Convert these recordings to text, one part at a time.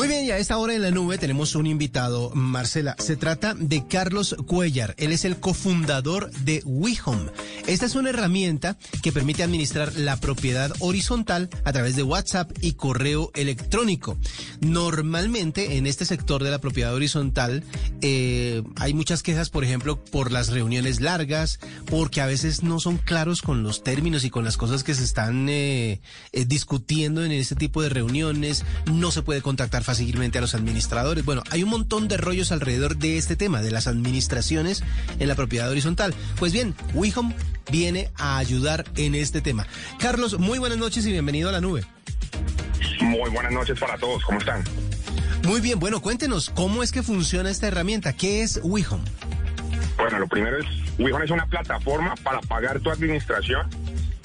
Muy bien, y a esta hora en la nube tenemos un invitado, Marcela. Se trata de Carlos Cuellar. Él es el cofundador de WeHome. Esta es una herramienta que permite administrar la propiedad horizontal a través de WhatsApp y correo electrónico. Normalmente en este sector de la propiedad horizontal eh, hay muchas quejas, por ejemplo, por las reuniones largas, porque a veces no son claros con los términos y con las cosas que se están eh, eh, discutiendo en este tipo de reuniones. No se puede contactar fácilmente a los administradores. Bueno, hay un montón de rollos alrededor de este tema, de las administraciones en la propiedad horizontal. Pues bien, WeHome viene a ayudar en este tema. Carlos, muy buenas noches y bienvenido a la nube. Muy buenas noches para todos, ¿cómo están? Muy bien, bueno, cuéntenos, ¿cómo es que funciona esta herramienta? ¿Qué es WeHome? Bueno, lo primero es, WeHome es una plataforma para pagar tu administración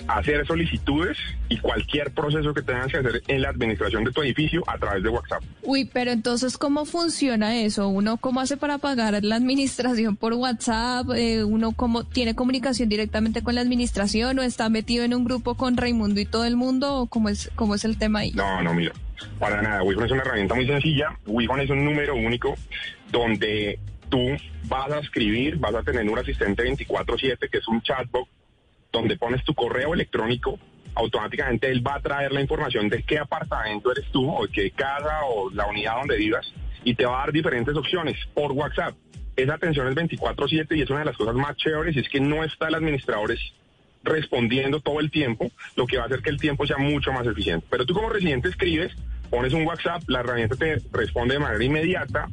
hacer solicitudes y cualquier proceso que tengas que hacer en la administración de tu edificio a través de WhatsApp. Uy, pero entonces, ¿cómo funciona eso? ¿Uno cómo hace para pagar la administración por WhatsApp? Eh, ¿Uno cómo tiene comunicación directamente con la administración o está metido en un grupo con Raimundo y todo el mundo? ¿O cómo es, cómo es el tema ahí? No, no, mira, para nada. WeHome es una herramienta muy sencilla. WeHome es un número único donde tú vas a escribir, vas a tener un asistente 24/7 que es un chatbot donde pones tu correo electrónico, automáticamente él va a traer la información de qué apartamento eres tú o qué casa o la unidad donde vivas y te va a dar diferentes opciones por WhatsApp. Esa atención es 24/7 y es una de las cosas más chéveres y es que no está el administrador respondiendo todo el tiempo, lo que va a hacer que el tiempo sea mucho más eficiente. Pero tú como residente escribes, pones un WhatsApp, la herramienta te responde de manera inmediata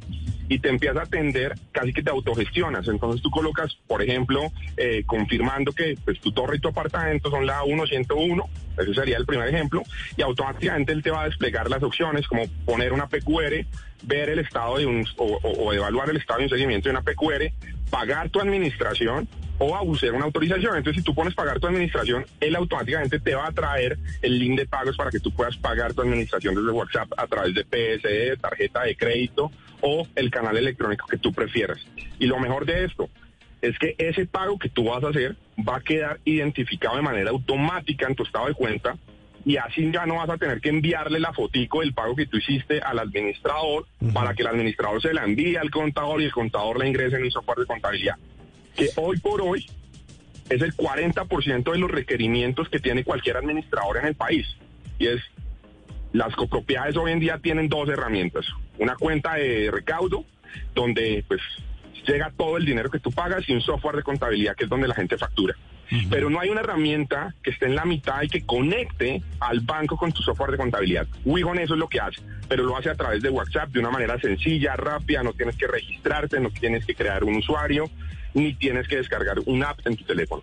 y te empieza a atender, casi que te autogestionas. Entonces tú colocas, por ejemplo, eh, confirmando que pues, tu torre y tu apartamento son la 1101, ese sería el primer ejemplo, y automáticamente él te va a desplegar las opciones como poner una PQR, ver el estado de un, o, evaluar el estado de un seguimiento de una PQR, pagar tu administración o abusar una autorización. Entonces, si tú pones pagar tu administración, él automáticamente te va a traer el link de pagos para que tú puedas pagar tu administración desde WhatsApp a través de PSE, tarjeta de crédito o el canal electrónico que tú prefieras. Y lo mejor de esto es que ese pago que tú vas a hacer va a quedar identificado de manera automática en tu estado de cuenta y así ya no vas a tener que enviarle la fotico del pago que tú hiciste al administrador para que el administrador se la envíe al contador y el contador la ingrese en un software de contabilidad. Que hoy por hoy es el 40% de los requerimientos que tiene cualquier administrador en el país. Y es, las copropiedades hoy en día tienen dos herramientas una cuenta de recaudo donde pues llega todo el dinero que tú pagas y un software de contabilidad que es donde la gente factura. Pero no hay una herramienta que esté en la mitad y que conecte al banco con tu software de contabilidad. Wigon eso es lo que hace, pero lo hace a través de WhatsApp de una manera sencilla, rápida, no tienes que registrarte, no tienes que crear un usuario, ni tienes que descargar un app en tu teléfono.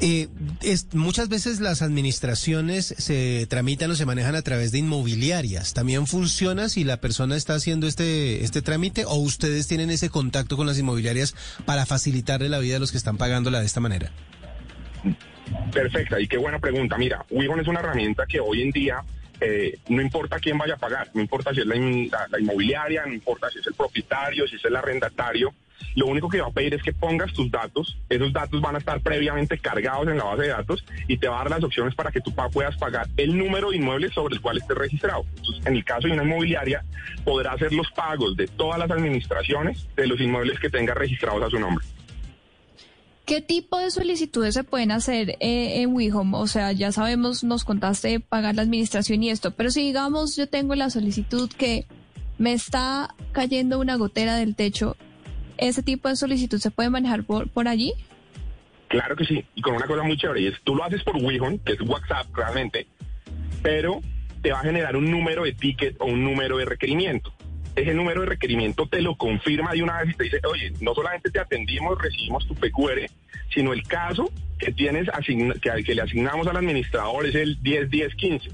Eh, es, muchas veces las administraciones se tramitan o se manejan a través de inmobiliarias. ¿También funciona si la persona está haciendo este, este trámite o ustedes tienen ese contacto con las inmobiliarias para facilitarle la vida a los que están pagándola de esta manera? Perfecta, y qué buena pregunta. Mira, Wigon es una herramienta que hoy en día eh, no importa quién vaya a pagar, no importa si es la, inmobiliaria, no importa si es el propietario, si es el arrendatario, lo único que va a pedir es que pongas tus datos, esos datos van a estar previamente cargados en la base de datos y te va a dar las opciones para que tú puedas pagar el número de inmuebles sobre el cual estés registrado. Entonces, en el caso de una inmobiliaria, podrá hacer los pagos de todas las administraciones de los inmuebles que tenga registrados a su nombre. ¿Qué tipo de solicitudes se pueden hacer eh, en WeHome? O sea, ya sabemos, nos contaste pagar la administración y esto, pero si digamos yo tengo la solicitud que me está cayendo una gotera del techo ¿Ese tipo de solicitud se puede manejar por, por allí? Claro que sí, y con una cosa muy chévere, y es tú lo haces por Wihon, que es WhatsApp realmente, pero te va a generar un número de ticket o un número de requerimiento. Ese número de requerimiento te lo confirma de una vez y te dice, oye, no solamente te atendimos, recibimos tu PQR, sino el caso que tienes que, que le asignamos al administrador es el 10-10-15.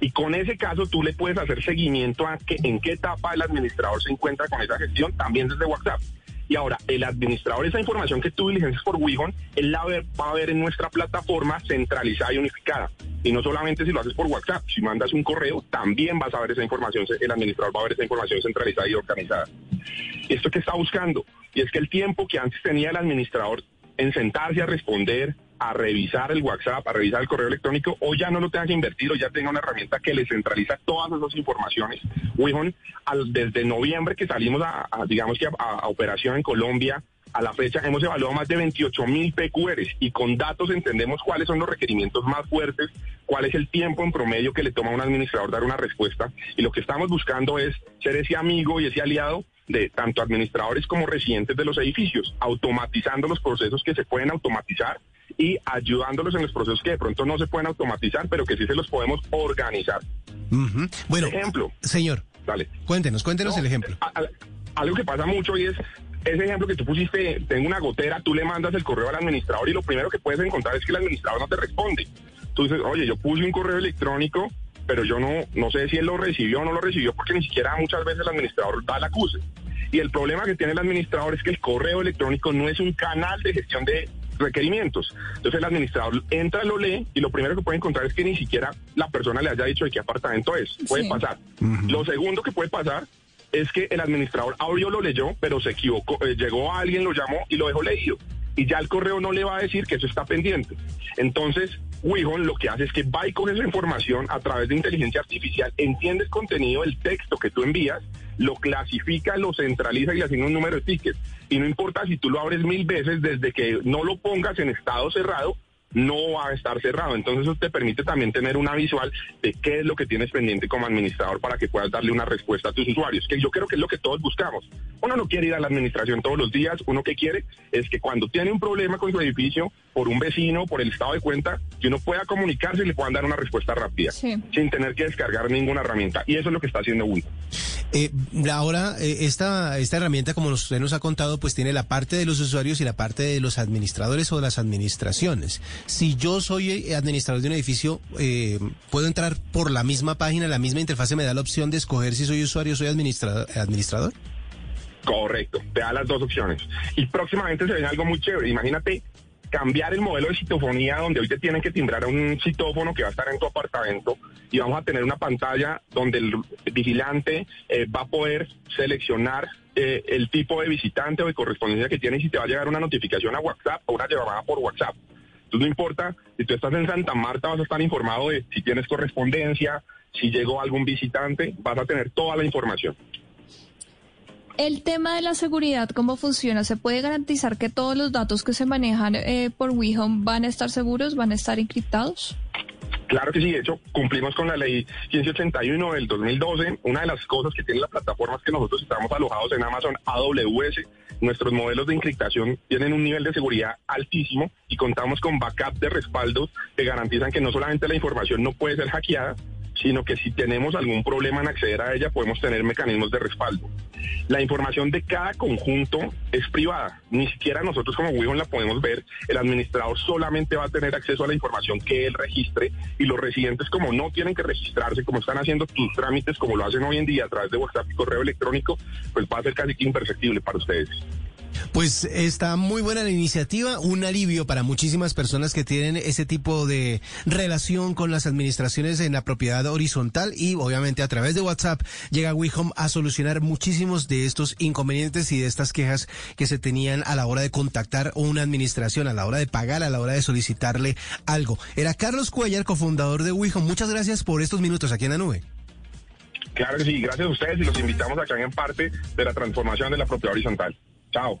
Y con ese caso tú le puedes hacer seguimiento a que, en qué etapa el administrador se encuentra con esa gestión, también desde WhatsApp. Y ahora, el administrador, esa información que tú diligencias por Wigon, él la va a ver en nuestra plataforma centralizada y unificada. Y no solamente si lo haces por WhatsApp, si mandas un correo, también vas a ver esa información, el administrador va a ver esa información centralizada y organizada. ¿Esto que está buscando? Y es que el tiempo que antes tenía el administrador en sentarse a responder a revisar el WhatsApp, a revisar el correo electrónico, o ya no lo tenga que invertir, o ya tenga una herramienta que le centraliza todas esas informaciones. Wihon, desde noviembre que salimos a, digamos que a, operación en Colombia, a la fecha hemos evaluado más de 28 mil PQRs y con datos entendemos cuáles son los requerimientos más fuertes, cuál es el tiempo en promedio que le toma a un administrador dar una respuesta y lo que estamos buscando es ser ese amigo y ese aliado de tanto administradores como residentes de los edificios, automatizando los procesos que se pueden automatizar y ayudándolos en los procesos que de pronto no se pueden automatizar, pero que sí se los podemos organizar. Bueno, ejemplo. Señor, dale. Cuéntenos, cuéntenos el ejemplo. algo que pasa mucho y es ese ejemplo que tú pusiste, tengo una gotera, tú le mandas el correo al administrador y lo primero que puedes encontrar es que el administrador no te responde. Tú dices, oye, yo puse un correo electrónico, pero yo no, no sé si él lo recibió o no lo recibió porque ni siquiera muchas veces el administrador da la acuse. Y el problema que tiene el administrador es que el correo electrónico no es un canal de gestión de requerimientos. Entonces el administrador entra, lo lee y lo primero que puede encontrar es que ni siquiera la persona le haya dicho de qué apartamento es. Puede pasar. Lo segundo que puede pasar es que el administrador abrió, lo leyó, pero se equivocó, eh, llegó a alguien, lo llamó y lo dejó leído. Y ya el correo no le va a decir que eso está pendiente. Entonces, Wihon lo que hace es que va y coge esa información a través de inteligencia artificial, entiende el contenido del texto que tú envías, lo clasifica, lo centraliza y le asigna un número de tickets. Y no importa si tú lo abres mil veces, desde que no lo pongas en estado cerrado, no va a estar cerrado. Entonces eso te permite también tener una visual de qué es lo que tienes pendiente como administrador para que puedas darle una respuesta a tus usuarios, que yo creo que es lo que todos buscamos. Uno no quiere ir a la administración todos los días, uno que quiere es que cuando tiene un problema con su edificio, por un vecino, por el estado de cuenta, que uno pueda comunicarse y le puedan dar una respuesta rápida, sin tener que descargar ninguna herramienta. Y eso es lo que está haciendo Ubuntu. Eh, ahora, eh, esta, esta herramienta, como usted nos ha contado, pues tiene la parte de los usuarios y la parte de los administradores o de las administraciones. Si yo soy eh, administrador de un edificio, eh, ¿puedo entrar por la misma página, la misma interfase me da la opción de escoger si soy usuario o soy administrador? administrador? Correcto, te da las dos opciones. Y próximamente se viene algo muy chévere. Imagínate cambiar el modelo de citofonía donde hoy te tienen que timbrar a un citófono que va a estar en tu apartamento y vamos a tener una pantalla donde el vigilante eh, va a poder seleccionar eh, el tipo de visitante o de correspondencia que tiene y si te va a llegar una notificación a WhatsApp o una llamada por WhatsApp. Entonces no importa, si tú estás en Santa Marta vas a estar informado de si tienes correspondencia, si llegó algún visitante, vas a tener toda la información. El tema de la seguridad, ¿cómo funciona? ¿Se puede garantizar que todos los datos que se manejan eh, por WeHome van a estar seguros, van a estar encriptados? Claro que sí, de hecho cumplimos con la ley 1581 del 2012. Una de las cosas que tiene la plataforma es que nosotros estamos alojados en Amazon AWS. Nuestros modelos de encriptación tienen un nivel de seguridad altísimo y contamos con backup de respaldos que garantizan que no solamente la información no puede ser hackeada, sino que si tenemos algún problema en acceder a ella, podemos tener mecanismos de respaldo. La información de cada conjunto es privada, ni siquiera nosotros como Wihon la podemos ver, el administrador solamente va a tener acceso a la información que él registre y los residentes como no tienen que registrarse, como están haciendo tus trámites como lo hacen hoy en día a través de WhatsApp y correo electrónico, pues va a ser casi que imperceptible para ustedes. Pues está muy buena la iniciativa, un alivio para muchísimas personas que tienen ese tipo de relación con las administraciones en la propiedad horizontal y obviamente a través de WhatsApp llega WeHome a solucionar muchísimos de estos inconvenientes y de estas quejas que se tenían a la hora de contactar una administración, a la hora de pagar, a la hora de solicitarle algo. Era Carlos Cuellar, cofundador de WeHome. Muchas gracias por estos minutos aquí en la nube. Claro que sí, gracias a ustedes y los invitamos acá en parte de la transformación de la propiedad horizontal. Chao.